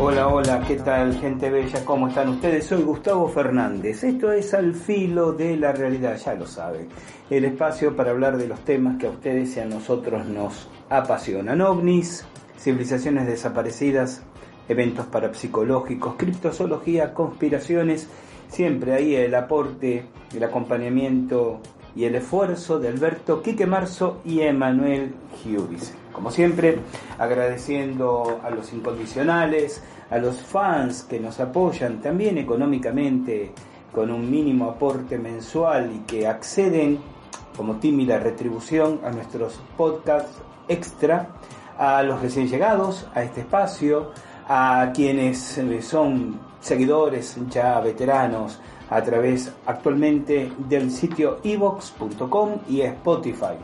Hola, hola, ¿qué tal gente bella? ¿Cómo están ustedes? Soy Gustavo Fernández. Esto es Al Filo de la Realidad, ya lo saben. El espacio para hablar de los temas que a ustedes y a nosotros nos apasionan. OVNIs, civilizaciones desaparecidas, eventos parapsicológicos, criptozoología, conspiraciones. Siempre ahí el aporte, el acompañamiento y el esfuerzo de Alberto Quique Marzo y Emanuel Giubis. Como siempre, agradeciendo a los incondicionales, a los fans que nos apoyan también económicamente con un mínimo aporte mensual y que acceden como tímida retribución a nuestros podcasts extra, a los recién llegados a este espacio, a quienes son seguidores ya veteranos a través actualmente del sitio evox.com y Spotify,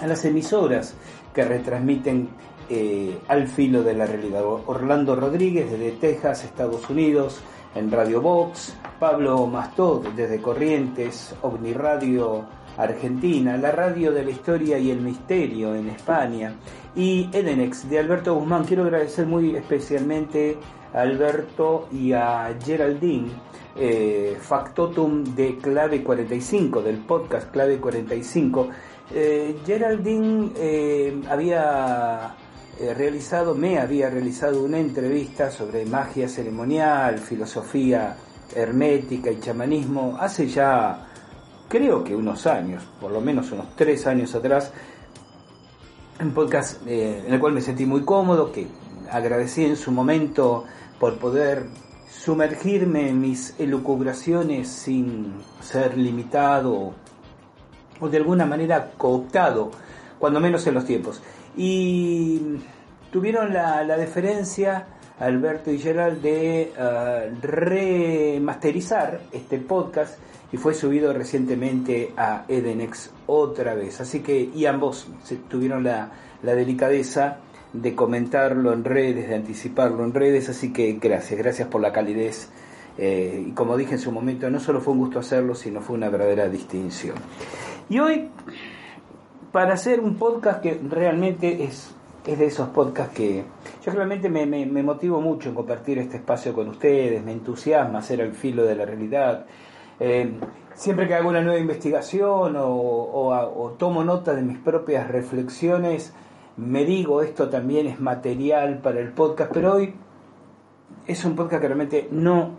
a las emisoras que retransmiten eh, al filo de la realidad. Orlando Rodríguez desde Texas, Estados Unidos, en Radio Box, Pablo Mastod desde Corrientes, OVNI Radio Argentina, la radio de la historia y el misterio en España y Edenex de Alberto Guzmán. Quiero agradecer muy especialmente a Alberto y a Geraldine, eh, Factotum de Clave 45, del podcast Clave 45. Eh, Geraldine eh, había realizado, me había realizado una entrevista sobre magia ceremonial, filosofía hermética y chamanismo hace ya creo que unos años, por lo menos unos tres años atrás, un podcast eh, en el cual me sentí muy cómodo, que agradecí en su momento por poder sumergirme en mis elucubraciones sin ser limitado o de alguna manera cooptado, cuando menos en los tiempos. Y tuvieron la, la deferencia, Alberto y Gerald, de uh, remasterizar este podcast y fue subido recientemente a Edenex otra vez. Así que, y ambos tuvieron la, la delicadeza de comentarlo en redes, de anticiparlo en redes, así que gracias, gracias por la calidez. Eh, y como dije en su momento, no solo fue un gusto hacerlo, sino fue una verdadera distinción. Y hoy, para hacer un podcast que realmente es, es de esos podcasts que yo realmente me, me, motivo mucho en compartir este espacio con ustedes, me entusiasma hacer el filo de la realidad. Eh, siempre que hago una nueva investigación o, o, o, tomo nota de mis propias reflexiones, me digo esto también es material para el podcast, pero hoy es un podcast que realmente no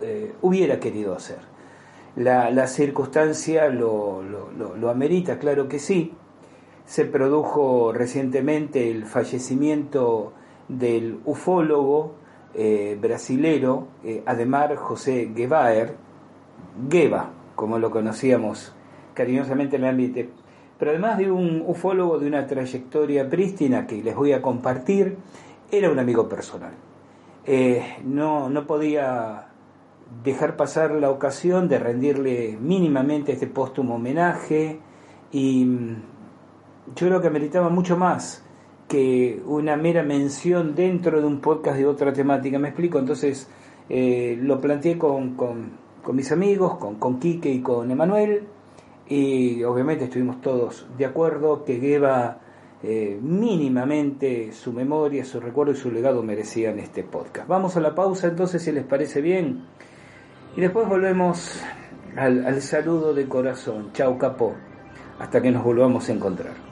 eh, hubiera querido hacer. La, la circunstancia lo, lo, amerita, claro que sí. Se produjo recientemente el fallecimiento del ufólogo eh, brasilero eh, Ademar José Guevara, Geva, como lo conocíamos cariñosamente en el ambiente. Pero además de un ufólogo de una trayectoria prístina que les voy a compartir, era un amigo personal. Eh, no, no podía dejar pasar la ocasión de rendirle mínimamente este póstumo homenaje y yo creo que meritaba mucho más que una mera mención dentro de un podcast de otra temática. Me explico, entonces eh, lo planteé con, con, con, mis amigos, con, con Quique y con Emanuel, y obviamente estuvimos todos de acuerdo que Geva eh, mínimamente su memoria, su recuerdo y su legado merecían este podcast. Vamos a la pausa entonces si les parece bien. Y después volvemos al, al saludo de corazón. Chau capó. Hasta que nos volvamos a encontrar.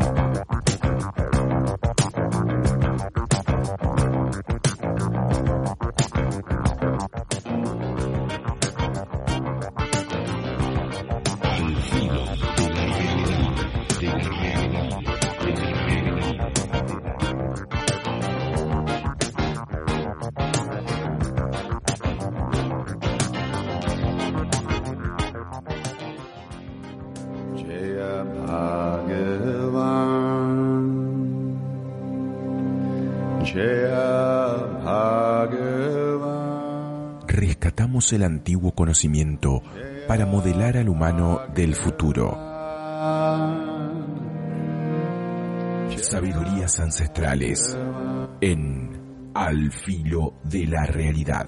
El antiguo conocimiento para modelar al humano del futuro. Sabidurías ancestrales en Al filo de la realidad.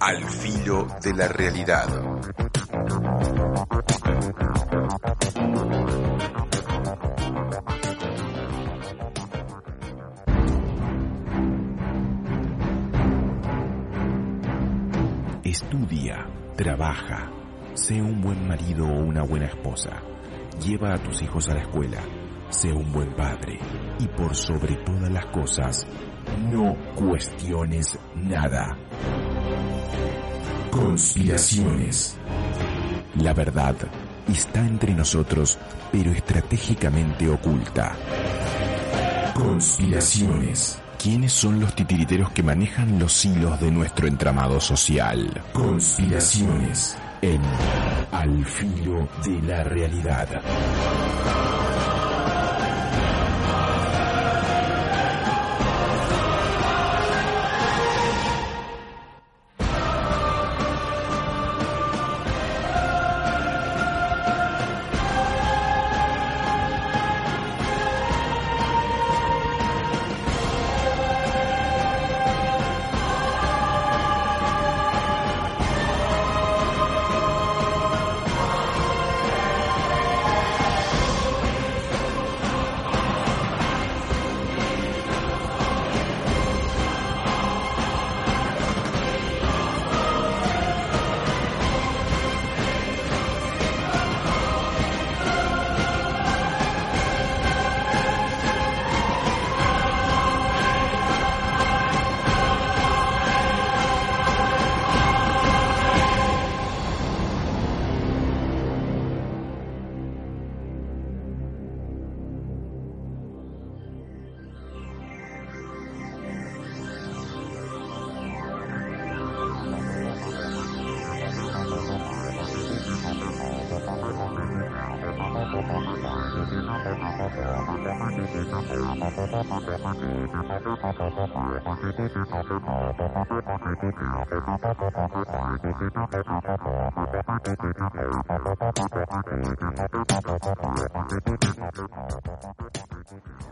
Al filo de la realidad. Estudia, trabaja, sé un buen marido o una buena esposa. Lleva a tus hijos a la escuela. Sé un buen padre. Y por sobre todas las cosas, no cuestiones nada. Conspiraciones. La verdad está entre nosotros, pero estratégicamente oculta. Conspiraciones. ¿Quiénes son los titiriteros que manejan los hilos de nuestro entramado social? Conspiraciones en Al filo de la realidad.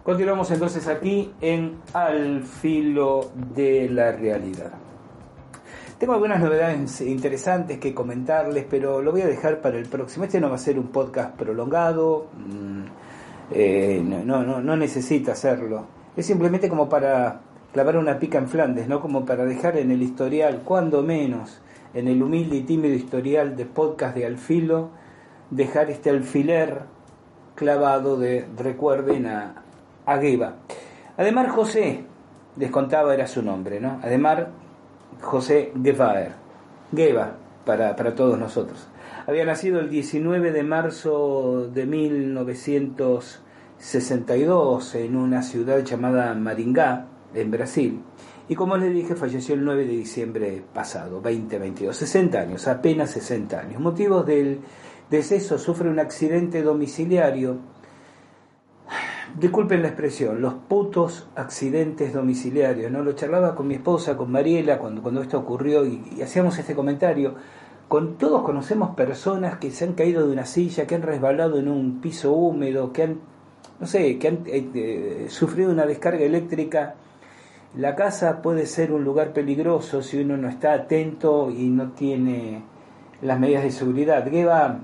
Continuamos entonces aquí en Al filo de la realidad. Tengo algunas novedades interesantes que comentarles, pero lo voy a dejar para el próximo. Este no va a ser un podcast prolongado, mm, eh, no, no, no necesita hacerlo. Es simplemente como para clavar una pica en Flandes, ¿no? Como para dejar en el historial, cuando menos, en el humilde y tímido historial de podcast de Alfilo, dejar este alfiler clavado de recuerden a, a Gueva. Además, José, les contaba, era su nombre, ¿no? Además, José Guevara, Gueva, para, para todos nosotros. Había nacido el 19 de marzo de 1962 en una ciudad llamada Maringá, en Brasil. Y como les dije, falleció el 9 de diciembre pasado, 2022, 60 años, apenas 60 años. Motivos del deceso, sufre un accidente domiciliario disculpen la expresión, los putos accidentes domiciliarios, ¿no? Lo charlaba con mi esposa, con Mariela, cuando, cuando esto ocurrió y, hacíamos este comentario. Con todos conocemos personas que se han caído de una silla, que han resbalado en un piso húmedo, que han, no sé, que han eh, eh, sufrido una descarga eléctrica. La casa puede ser un lugar peligroso si uno no está atento y no tiene las medidas de seguridad. Geba,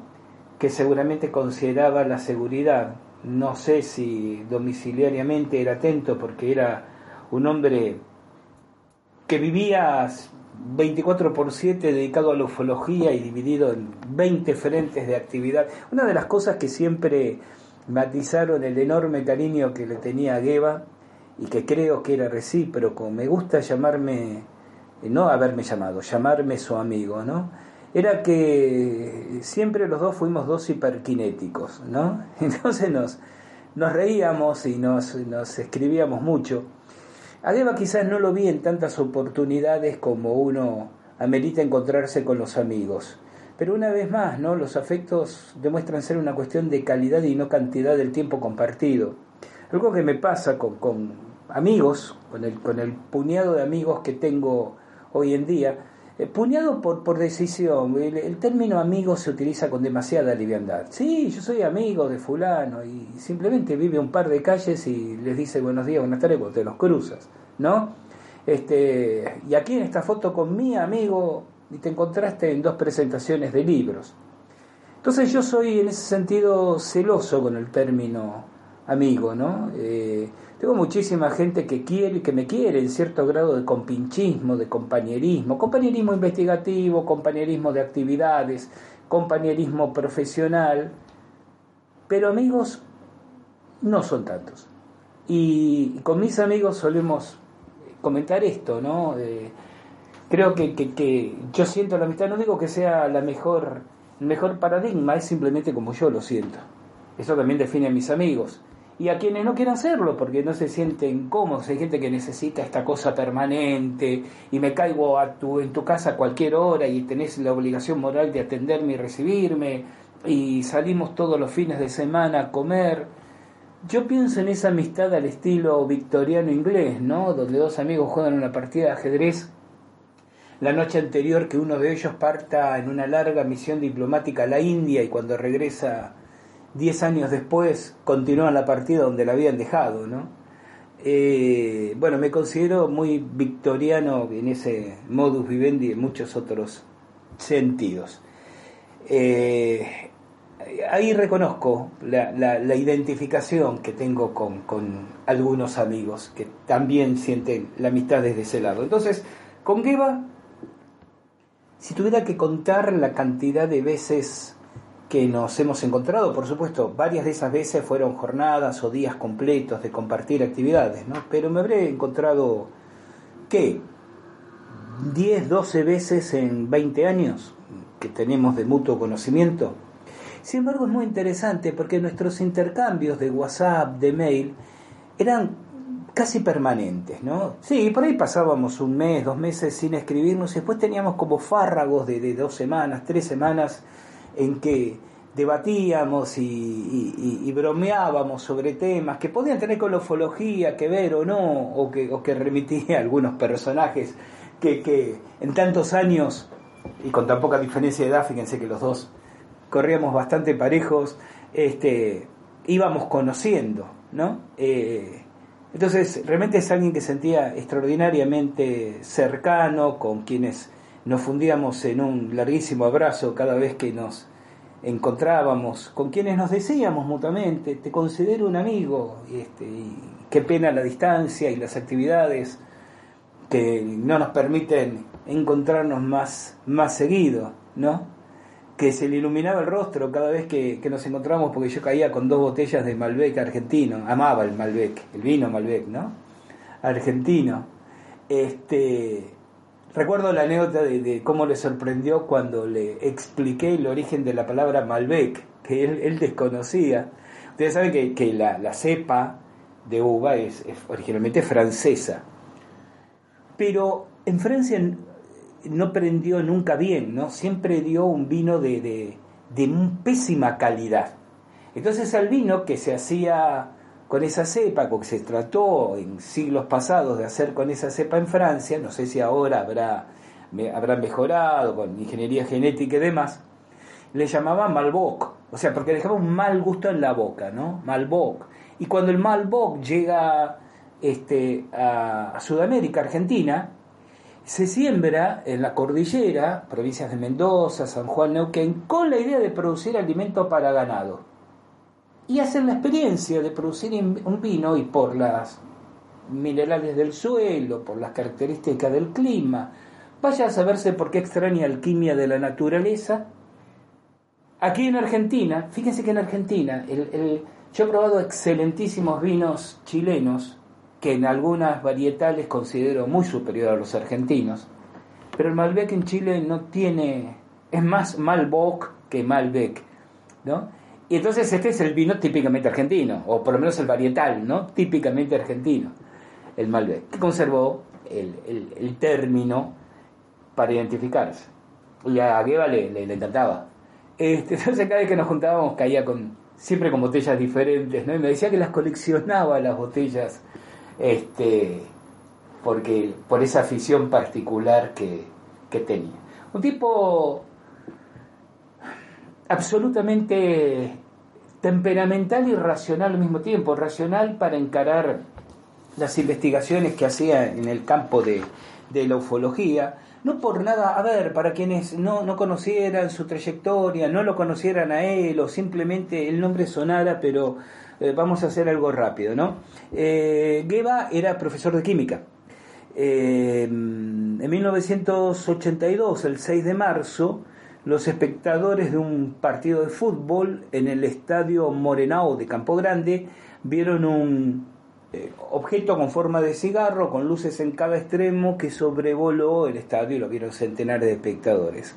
que seguramente consideraba la seguridad no sé si domiciliariamente era atento porque era un hombre que vivía 24 por 7 dedicado a la ufología y dividido en 20 frentes de actividad. Una de las cosas que siempre matizaron el enorme cariño que le tenía a Geba y que creo que era recíproco, me gusta llamarme, no haberme llamado, llamarme su amigo, ¿no? Era que siempre los dos fuimos dos hiperkinéticos, ¿no? Entonces nos, nos reíamos y nos, nos escribíamos mucho. A quizás no lo vi en tantas oportunidades como uno amerita encontrarse con los amigos. Pero una vez más, ¿no? Los afectos demuestran ser una cuestión de calidad y no cantidad del tiempo compartido. Algo que me pasa con, con amigos, con el, con el puñado de amigos que tengo hoy en día, eh, puñado por, por decisión. El, término amigo se utiliza con demasiada liviandad. Sí, yo soy amigo de fulano y simplemente vive un par de calles y les dice buenos días, buenas tardes, cuando te los cruzas, ¿no? Este, y aquí en esta foto con mi amigo y te encontraste en dos presentaciones de libros. Entonces yo soy en ese sentido celoso con el término amigo, ¿no? Eh, tengo muchísima gente que quiere y que me quiere en cierto grado de compinchismo, de compañerismo, compañerismo investigativo, compañerismo de actividades, compañerismo profesional, pero amigos no son tantos. Y con mis amigos solemos comentar esto, ¿no? Eh, creo que, que, yo siento la amistad, no digo que sea la mejor, el mejor paradigma, es simplemente como yo lo siento. Eso también define a mis amigos y a quienes no quieran hacerlo porque no se sienten cómodos. Hay gente que necesita esta cosa permanente y me caigo a tu, en tu casa a cualquier hora y tenés la obligación moral de atenderme y recibirme y salimos todos los fines de semana a comer. Yo pienso en esa amistad al estilo victoriano inglés, ¿no? Donde dos amigos juegan una partida de ajedrez la noche anterior que uno de ellos parta en una larga misión diplomática a la India y cuando regresa diez años después continúan la partida donde la habían dejado, ¿no? Eh, bueno, me considero muy victoriano en ese modus vivendi y en muchos otros sentidos. Eh, ahí reconozco la, identificación que tengo con, con, algunos amigos que también sienten la amistad desde ese lado. Entonces, con Geba, si tuviera que contar la cantidad de veces que nos hemos encontrado, por supuesto, varias de esas veces fueron jornadas o días completos de compartir actividades, ¿no? Pero me habré encontrado, ¿qué? 10, 12 veces en 20 años que tenemos de mutuo conocimiento. Sin embargo, es muy interesante porque nuestros intercambios de WhatsApp, de mail, eran casi permanentes, ¿no? Sí, por ahí pasábamos un mes, dos meses sin escribirnos y después teníamos como fárragos de, de dos semanas, tres semanas en que debatíamos y, bromeábamos sobre temas que podían tener con la ufología que ver o no, o que, o que remitía a algunos personajes que, que en tantos años y con tan poca diferencia de edad, fíjense que los dos corríamos bastante parejos, este, íbamos conociendo, ¿no? Eh, entonces, realmente es alguien que sentía extraordinariamente cercano, con quienes nos fundíamos en un larguísimo abrazo cada vez que nos encontrábamos, con quienes nos decíamos mutuamente, te considero un amigo, este, y qué pena la distancia y las actividades que no nos permiten encontrarnos más, más seguido, ¿no? Que se le iluminaba el rostro cada vez que, nos encontramos porque yo caía con dos botellas de Malbec argentino, amaba el Malbec, el vino Malbec, ¿no? Argentino. Este, recuerdo la anécdota de, cómo le sorprendió cuando le expliqué el origen de la palabra Malbec, que él, desconocía. Ustedes saben que, la, cepa de uva es originalmente francesa pero en Francia no prendió nunca bien, ¿no? Siempre dio un vino de, de, pésima calidad. Entonces al vino que se hacía con esa cepa, que se trató en siglos pasados de hacer con esa cepa en Francia, no sé si ahora habrá, habrá mejorado con ingeniería genética y demás, le llamaban Malboc, o sea, porque dejaba un mal gusto en la boca, ¿no? Malboc. Y cuando el Malboc llega este, a, Sudamérica, Argentina, se siembra en la cordillera, provincias de Mendoza, San Juan, Neuquén, con la idea de producir alimento para ganado. Y hacen la experiencia de producir un vino y por las minerales del suelo, por las características del clima, vaya a saberse por qué extraña alquimia de la naturaleza. Aquí en Argentina, fíjense que en Argentina, yo he probado excelentísimos vinos chilenos, que en algunas varietales considero muy superior a los argentinos. Pero el Malbec en Chile no tiene, es más Malboc que Malbec, ¿no? Y entonces este es el vino típicamente argentino, o por lo menos el varietal, ¿no? Típicamente argentino, el Malbec, que conservó el, término para identificarse. Y a Gueva le, le, encantaba. Este, entonces cada vez que nos juntábamos caía con, siempre con botellas diferentes, ¿no? Y me decía que las coleccionaba las botellas este, porque, por esa afición particular que, tenía. Un tipo absolutamente temperamental y racional al mismo tiempo, racional para encarar las investigaciones que hacía en el campo de, la ufología, no por nada, a ver, para quienes no, no conocieran su trayectoria, no lo conocieran a él o simplemente el nombre sonara, pero eh, vamos a hacer algo rápido, ¿no? Eh, Geba era profesor de química. Eh, en 1982, el 6 de marzo, los espectadores de un partido de fútbol en el estadio Morenao de Campo Grande vieron un objeto con forma de cigarro con luces en cada extremo que sobrevoló el estadio y lo vieron centenares de espectadores.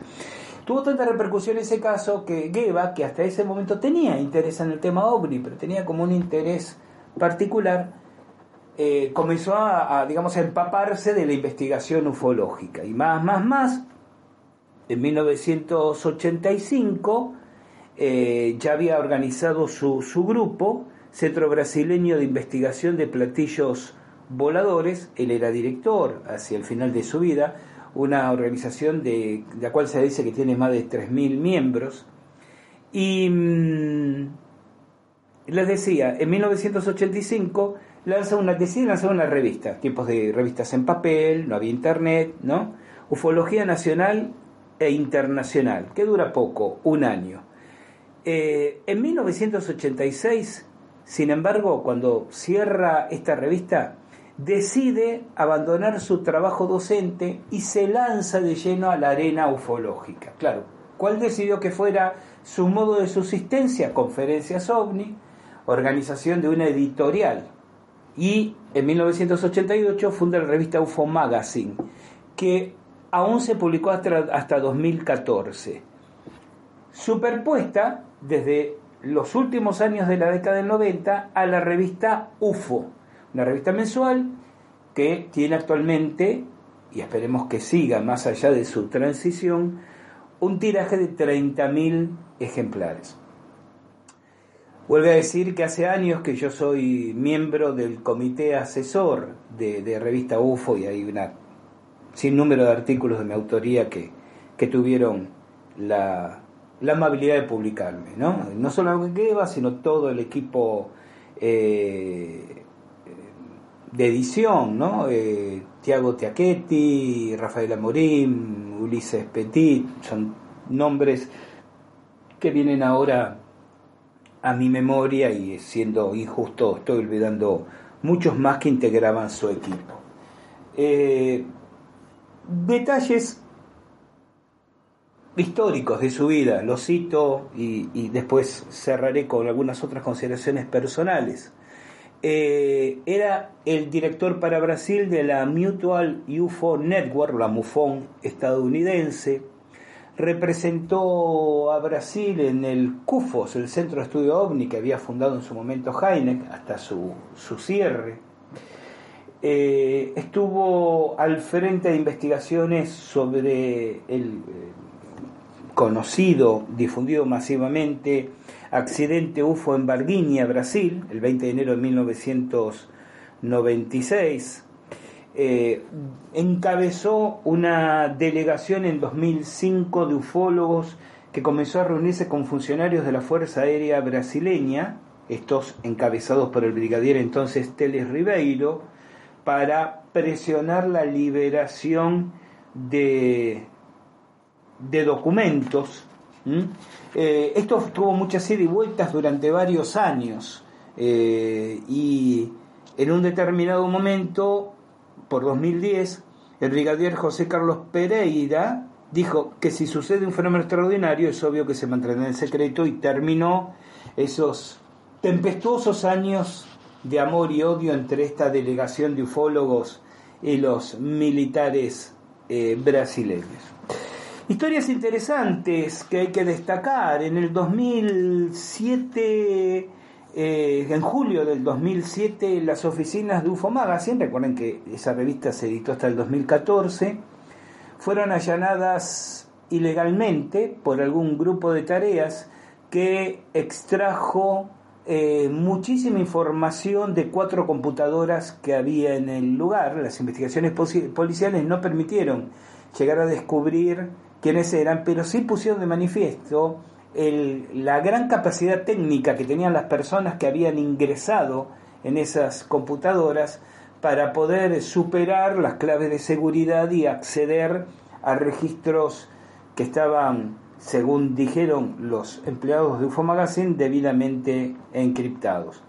Tuvo tanta repercusión ese caso que Geva, que hasta ese momento tenía interés en el tema OVNI, pero tenía como un interés particular, eh, comenzó a, digamos, a empaparse de la investigación ufológica. Y más, más, más, en 1985 eh, ya había organizado su, su grupo, Centro Brasileño de Investigación de Platillos Voladores, él era director hacia el final de su vida, una organización de, la cual se dice que tiene más de 3.000 miembros. Y mm, les decía, en 1985 lanza una, decide lanzar una revista, tipos de revistas en papel, no había internet, ¿no? Ufología Nacional e Internacional, que dura poco, un año. Eh, en 1986, sin embargo, cuando cierra esta revista, decide abandonar su trabajo docente y se lanza de lleno a la arena ufológica. Claro, ¿cuál decidió que fuera su modo de subsistencia? Conferencias OVNI, organización de una editorial. Y en 1988 funda la revista UFO Magazine, que aún se publicó hasta, hasta 2014. Superpuesta desde los últimos años de la década del 90 a la revista UFO, una revista mensual que tiene actualmente, y esperemos que siga más allá de su transición, un tiraje de 30.000 ejemplares. Vuelve a decir que hace años que yo soy miembro del comité asesor de, revista UFO y hay una sin número de artículos de mi autoría que, que tuvieron la, amabilidad de publicarme, ¿no? No solo Geva, sino todo el equipo eh, de edición, ¿no? Eh, Tiago Tiachetti, Rafael Amorim, Ulises Petit, son nombres que vienen ahora a mi memoria y siendo injusto estoy olvidando muchos más que integraban su equipo. Eh, detalles históricos de su vida, los cito y, después cerraré con algunas otras consideraciones personales. Eh, era el director para Brasil de la Mutual UFO Network, la MUFON estadounidense. Representó a Brasil en el CUFOS, el Centro de Estudio OVNI que había fundado en su momento Heineck, hasta su, su cierre. Eh, estuvo al frente de investigaciones sobre el conocido, difundido masivamente, accidente UFO en Varginha, Brasil, el 20 de enero de 1996. Eh, encabezó una delegación en 2005 de ufólogos que comenzó a reunirse con funcionarios de la Fuerza Aérea Brasileña, estos encabezados por el brigadier entonces Teles Ribeiro, para presionar la liberación de, documentos. Eh, esto tuvo muchas ida y vueltas durante varios años eh, y en un determinado momento, por 2010, el brigadier José Carlos Pereira dijo que si sucede un fenómeno extraordinario es obvio que se mantendrá en secreto y terminó esos tempestuosos años de amor y odio entre esta delegación de ufólogos y los militares eh, brasileños. Historias interesantes que hay que destacar. En el 2007, eh, en julio del 2007, las oficinas de UFO Magazine, recuerden que esa revista se editó hasta el 2014, fueron allanadas ilegalmente por algún grupo de tareas que extrajo eh, muchísima información de cuatro computadoras que había en el lugar. Las investigaciones policiales no permitieron llegar a descubrir quiénes eran, pero sí pusieron de manifiesto la gran capacidad técnica que tenían las personas que habían ingresado en esas computadoras para poder superar las claves de seguridad y acceder a registros que estaban, según dijeron los empleados de UFO Magazine, debidamente encriptados.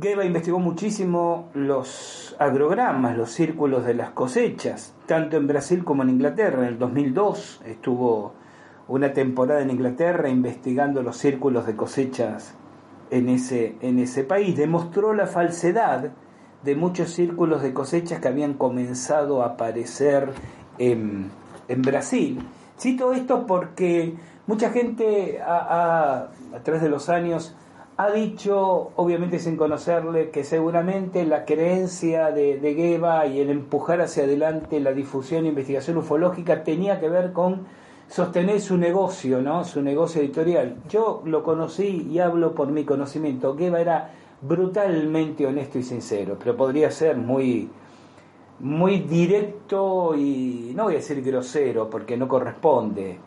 Geba investigó muchísimo los agrogramas, los círculos de las cosechas, tanto en Brasil como en Inglaterra. En el 2002 estuvo una temporada en Inglaterra investigando los círculos de cosechas en ese, en ese país. Demostró la falsedad de muchos círculos de cosechas que habían comenzado a aparecer en, en Brasil. Cito esto porque mucha gente a través de los años ha dicho, obviamente sin conocerle, que seguramente la creencia de, de Geba y el empujar hacia adelante la difusión e investigación ufológica tenía que ver con sostener su negocio, ¿no? su negocio editorial. Yo lo conocí y hablo por mi conocimiento. Geba era brutalmente honesto y sincero, pero podría ser muy, muy directo y no voy a decir grosero porque no corresponde,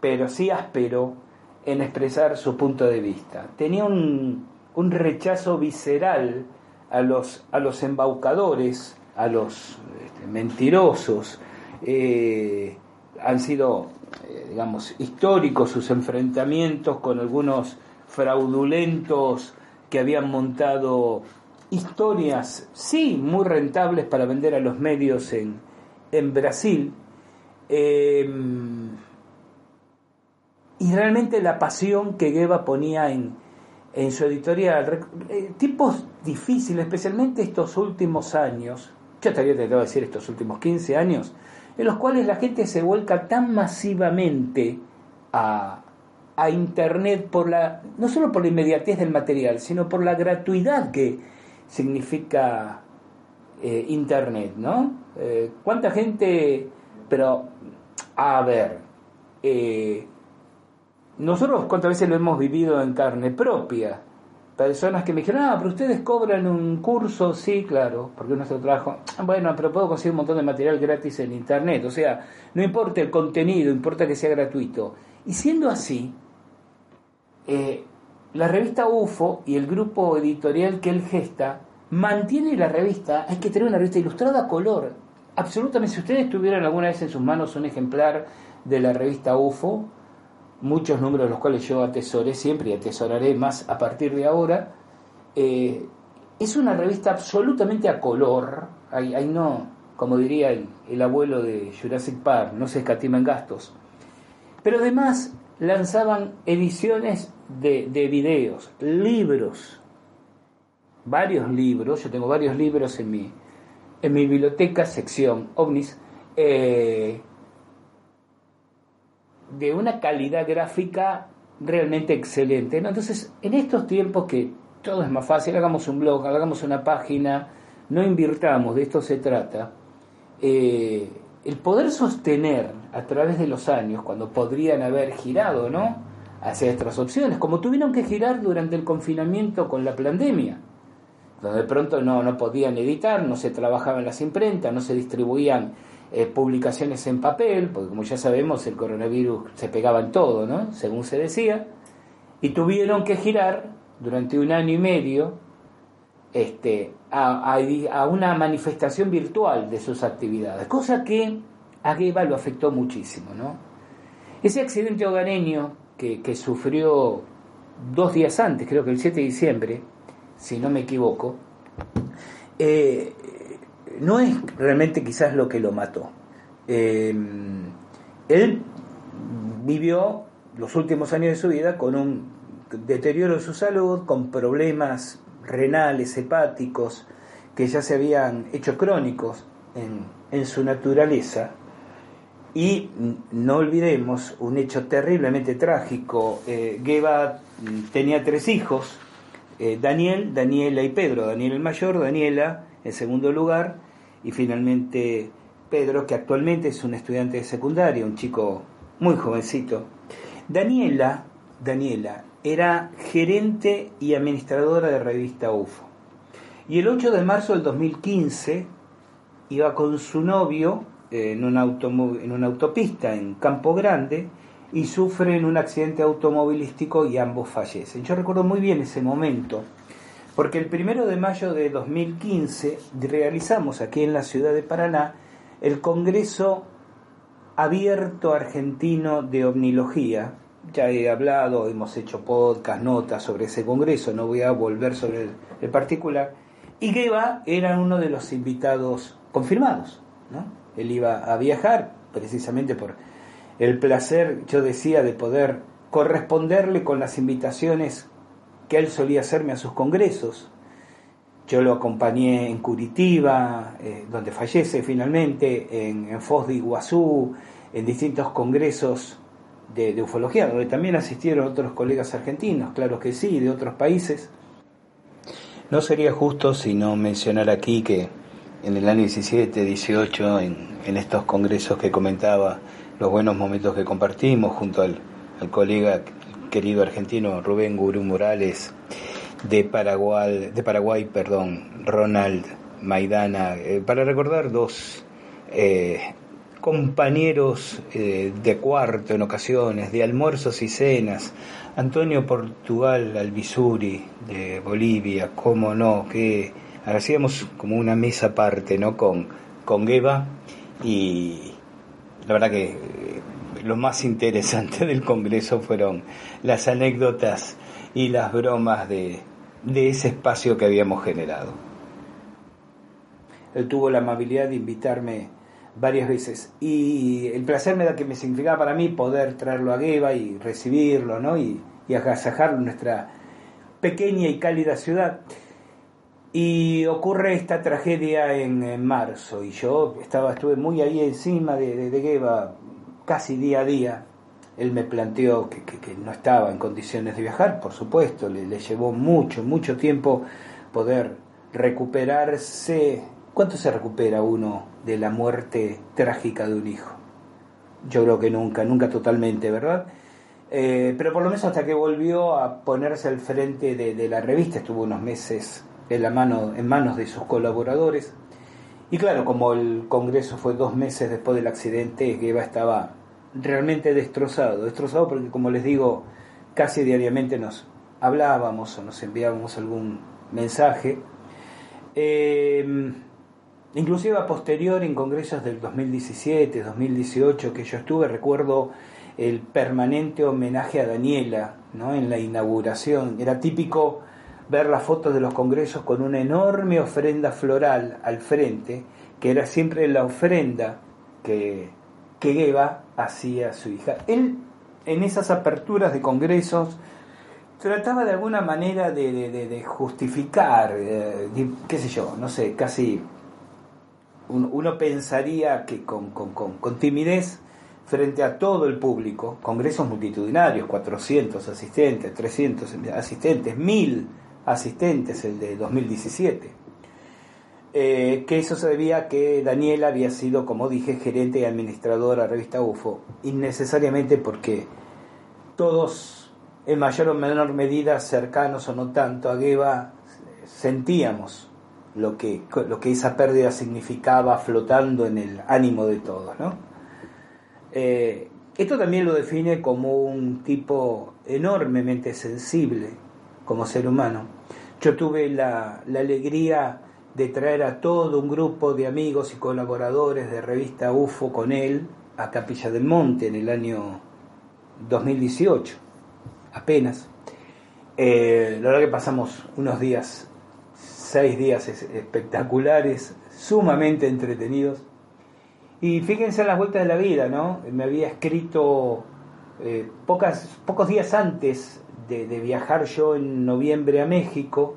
pero sí áspero en expresar su punto de vista. Tenía un, un rechazo visceral a los, a los embaucadores, a los este, mentirosos. Eh, han sido, eh, digamos, históricos sus enfrentamientos con algunos fraudulentos que habían montado historias, sí, muy rentables para vender a los medios en, en Brasil. Eh, y realmente la pasión que Geba ponía en, en su editorial, eh, tipos difíciles, especialmente estos últimos años, yo estaría tentado de decir estos últimos 15 años, en los cuales la gente se vuelca tan masivamente a, a Internet por la, no solo por la inmediatez del material, sino por la gratuidad que significa eh, Internet, ¿no? Eh, ¿Cuánta gente, pero, a ver, nosotros cuántas veces lo hemos vivido en carne propia. Personas que me dijeron, ah, pero ustedes cobran un curso, sí, claro, porque nuestro trabajo, bueno, pero puedo conseguir un montón de material gratis en internet, o sea, no importa el contenido, importa que sea gratuito. Y siendo así, eh, la revista UFO y el grupo editorial que él gesta mantiene la revista, hay que tener una revista ilustrada a color. Absolutamente, si ustedes tuvieran alguna vez en sus manos un ejemplar de la revista UFO, muchos números los cuales yo atesoré siempre y atesoraré más a partir de ahora, eh, es una revista absolutamente a color, ahí, no, como diría el, abuelo de Jurassic Park, no se escatima en gastos, pero además lanzaban ediciones de, de videos, libros, varios libros, yo tengo varios libros en mi, en mi biblioteca, sección ovnis, eh, de una calidad gráfica realmente excelente. Entonces, en estos tiempos que todo es más fácil, hagamos un blog, hagamos una página, no invirtamos, de esto se trata, eh, el poder sostener a través de los años, cuando podrían haber girado, ¿no? Hacia otras opciones, como tuvieron que girar durante el confinamiento con la pandemia, donde de pronto no, no podían editar, no se trabajaba en las imprentas, no se distribuían eh, publicaciones en papel, porque como ya sabemos el coronavirus se pegaba en todo, ¿no? según se decía, y tuvieron que girar durante un año y medio este, a, a, una manifestación virtual de sus actividades, cosa que a Gueva lo afectó muchísimo. ¿no? Ese accidente hogareño que, sufrió dos días antes, creo que el 7 de diciembre, si no me equivoco, eh, no es realmente quizás lo que lo mató. Eh, él vivió los últimos años de su vida con un deterioro de su salud, con problemas renales, hepáticos, que ya se habían hecho crónicos en, su naturaleza. Y no olvidemos un hecho terriblemente trágico. Eh, Geba tenía tres hijos, eh, Daniel, Daniela y Pedro. Daniel el mayor, Daniela en segundo lugar y finalmente Pedro, que actualmente es un estudiante de secundaria, un chico muy jovencito. Daniela, Daniela era gerente y administradora de revista UFO. Y el 8 de marzo del 2015 iba con su novio en una, en una autopista en Campo Grande y sufren un accidente automovilístico y ambos fallecen. Yo recuerdo muy bien ese momento porque el primero de mayo de 2015 realizamos aquí en la ciudad de Paraná el Congreso Abierto Argentino de Omnilogía. Ya he hablado, hemos hecho podcast, notas sobre ese congreso, no voy a volver sobre el, particular. Y Geba era uno de los invitados confirmados. ¿no? Él iba a viajar precisamente por el placer, yo decía, de poder corresponderle con las invitaciones que él solía hacerme a sus congresos. Yo lo acompañé en Curitiba, eh, donde fallece finalmente, en, Foz de Iguazú, en distintos congresos de, ufología, donde también asistieron otros colegas argentinos, claro que sí, de otros países. No sería justo si no mencionar aquí que en el año 17, 18, en, estos congresos que comentaba, los buenos momentos que compartimos junto al, al colega querido argentino Rubén Gurú Morales, de Paraguay, de Paraguay perdón, Ronald Maidana, eh, para recordar dos eh, compañeros eh, de cuarto en ocasiones, de almuerzos y cenas, Antonio Portugal Albizuri de Bolivia, cómo no, que hacíamos como una mesa aparte, ¿no? Con, con Eva y la verdad que lo más interesante del Congreso fueron las anécdotas y las bromas de, ese espacio que habíamos generado. Él tuvo la amabilidad de invitarme varias veces y el placer me da que me significaba para mí poder traerlo a Gueva y recibirlo ¿no? y, y agasajarlo en nuestra pequeña y cálida ciudad. Y ocurre esta tragedia en, marzo y yo estaba, estuve muy ahí encima de, de, de casi día a día. Él me planteó que, no estaba en condiciones de viajar, por supuesto, le, llevó mucho, mucho tiempo poder recuperarse. ¿Cuánto se recupera uno de la muerte trágica de un hijo? Yo creo que nunca, nunca totalmente, ¿verdad? Eh, pero por lo menos hasta que volvió a ponerse al frente de, la revista, estuvo unos meses en, la mano, en manos de sus colaboradores. Y claro, como el Congreso fue dos meses después del accidente, Gueva estaba realmente destrozado, destrozado porque como les digo, casi diariamente nos hablábamos o nos enviábamos algún mensaje. Eh, inclusive a posterior en congresos del 2017, 2018 que yo estuve, recuerdo el permanente homenaje a Daniela ¿no? en la inauguración. Era típico ver las fotos de los congresos con una enorme ofrenda floral al frente, que era siempre la ofrenda que, que Eva hacía a su hija. Él, en esas aperturas de congresos, trataba de alguna manera de, justificar, eh, qué sé yo, no sé, casi uno, pensaría que con, con timidez frente a todo el público, congresos multitudinarios, 400 asistentes, 300 asistentes, 1000 asistentes el de 2017. Eh, que eso se debía a que Daniela había sido, como dije, gerente y administradora de la revista UFO, innecesariamente porque todos, en mayor o menor medida, cercanos o no tanto a Gueva, sentíamos lo que, lo que esa pérdida significaba flotando en el ánimo de todos, ¿no? Eh, esto también lo define como un tipo enormemente sensible como ser humano. Yo tuve la, alegría de traer a todo un grupo de amigos y colaboradores de revista UFO con él a Capilla del Monte en el año 2018, apenas. Eh, la verdad que pasamos unos días, seis días espectaculares, sumamente entretenidos y fíjense en las vueltas de la vida, ¿no? Me había escrito eh, pocas, pocos días antes de, viajar yo en noviembre a México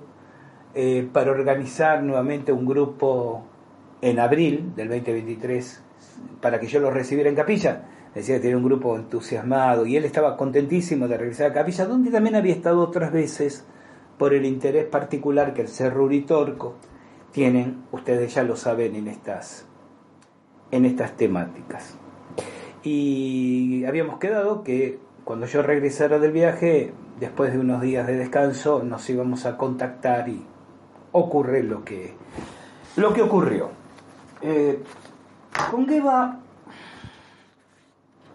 eh, para organizar nuevamente un grupo en abril del 2023 para que yo lo recibiera en Capilla. Decía que tenía un grupo entusiasmado y él estaba contentísimo de regresar a Capilla, donde también había estado otras veces por el interés particular que el Cerro Uritorco tienen, ustedes ya lo saben en estas en estas temáticas. Y habíamos quedado que cuando yo regresara del viaje, después de unos días de descanso, nos íbamos a contactar y ocurre lo que, lo que ocurrió. Eh, con Geba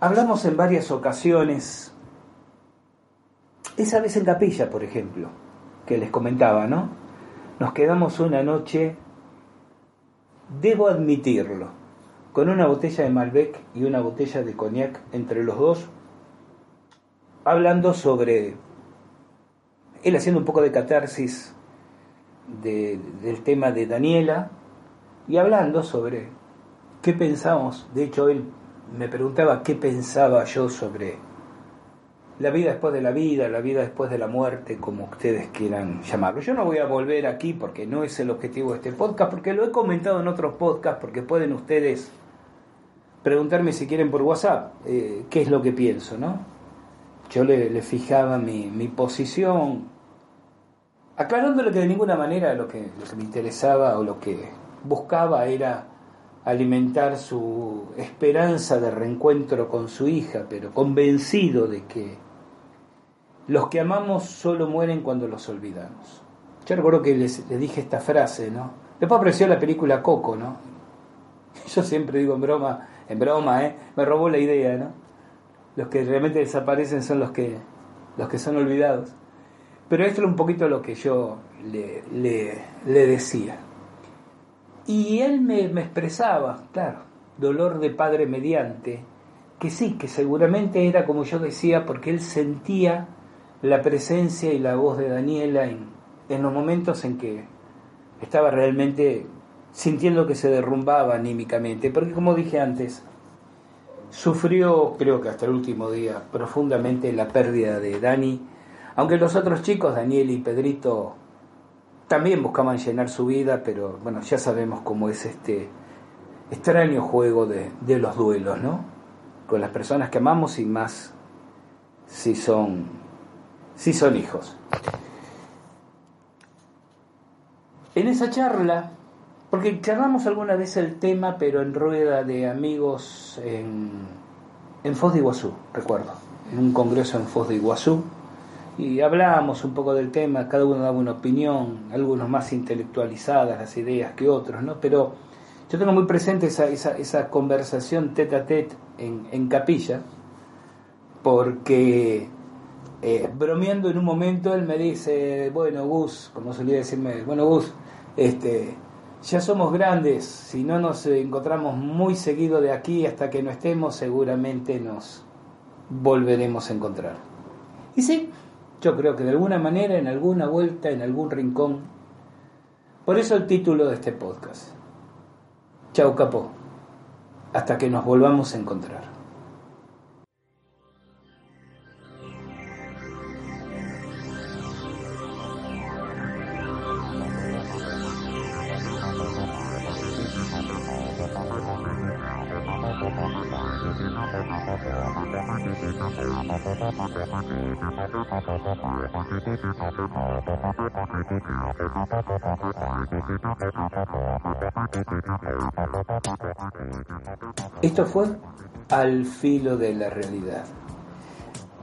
hablamos en varias ocasiones, esa vez en capilla, por ejemplo, que les comentaba, ¿no? Nos quedamos una noche, debo admitirlo, con una botella de Malbec y una botella de cognac entre los dos, hablando sobre él haciendo un poco de catarsis del tema de Daniela y hablando sobre qué pensamos. De hecho, él me preguntaba qué pensaba yo sobre la vida después de la vida, la vida después de la muerte, como ustedes quieran llamarlo. Yo no voy a volver aquí porque no es el objetivo de este podcast, porque lo he comentado en otros podcasts, porque pueden ustedes preguntarme si quieren por WhatsApp eh, qué es lo que pienso, ¿no? Yo le, fijaba mi, posición, aclarándole que de ninguna manera lo que, me interesaba o lo que buscaba era alimentar su esperanza de reencuentro con su hija, pero convencido de que los que amamos solo mueren cuando los olvidamos. Yo recuerdo que les dije esta frase, ¿no? Después apareció la película Coco, ¿no? Yo siempre digo en broma, en broma, ¿eh? me robó la idea, ¿no? Los que realmente desaparecen son los que, los que son olvidados. Pero esto era un poquito lo que yo le, le, decía. Y él me, me, expresaba, claro, dolor de padre mediante, que sí, que seguramente era como yo decía, porque él sentía la presencia y la voz de Daniela en, en los momentos en que estaba realmente sintiendo que se derrumbaba anímicamente, porque como dije antes, sufrió, creo que hasta el último día, profundamente la pérdida de Dani, aunque los otros chicos, Daniel y Pedrito, también buscaban llenar su vida, pero bueno, ya sabemos cómo es este extraño juego de, los duelos, ¿no? Con las personas que amamos y más si son, si son hijos. En esa charla porque charlamos alguna vez el tema, pero en rueda de amigos en, en Foz de Iguazú, recuerdo. en un congreso en Foz de Iguazú y hablábamos un poco del tema, cada uno daba una opinión, algunos más intelectualizadas las ideas que otros, ¿no? Pero yo tengo muy presente esa, esa, esa conversación tete a tete en, en capilla, porque eh, bromeando en un momento él me dice, bueno Gus, como solía decirme, bueno Gus, este, ya somos grandes, si no nos encontramos muy seguido de aquí hasta que no estemos, seguramente nos volveremos a encontrar. Y sí, yo creo que de alguna manera, en alguna vuelta, en algún rincón, por eso el título de este podcast. Chau capó, hasta que nos volvamos a encontrar. Esto fue Al filo de la realidad.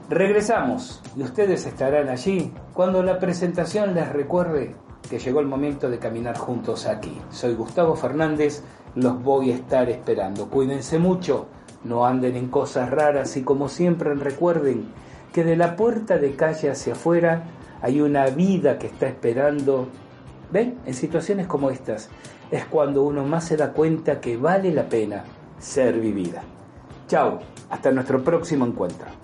Regresamos y ustedes estarán allí cuando la presentación les recuerde que llegó el momento de caminar juntos aquí. Soy Gustavo Fernández, los voy a estar esperando. Cuídense mucho, no anden en cosas raras y como siempre recuerden que de la puerta de calle hacia afuera hay una vida que está esperando. ¿Ven? En situaciones como estas es cuando uno más se da cuenta que vale la pena ser vivida. Chao, hasta nuestro próximo encuentro.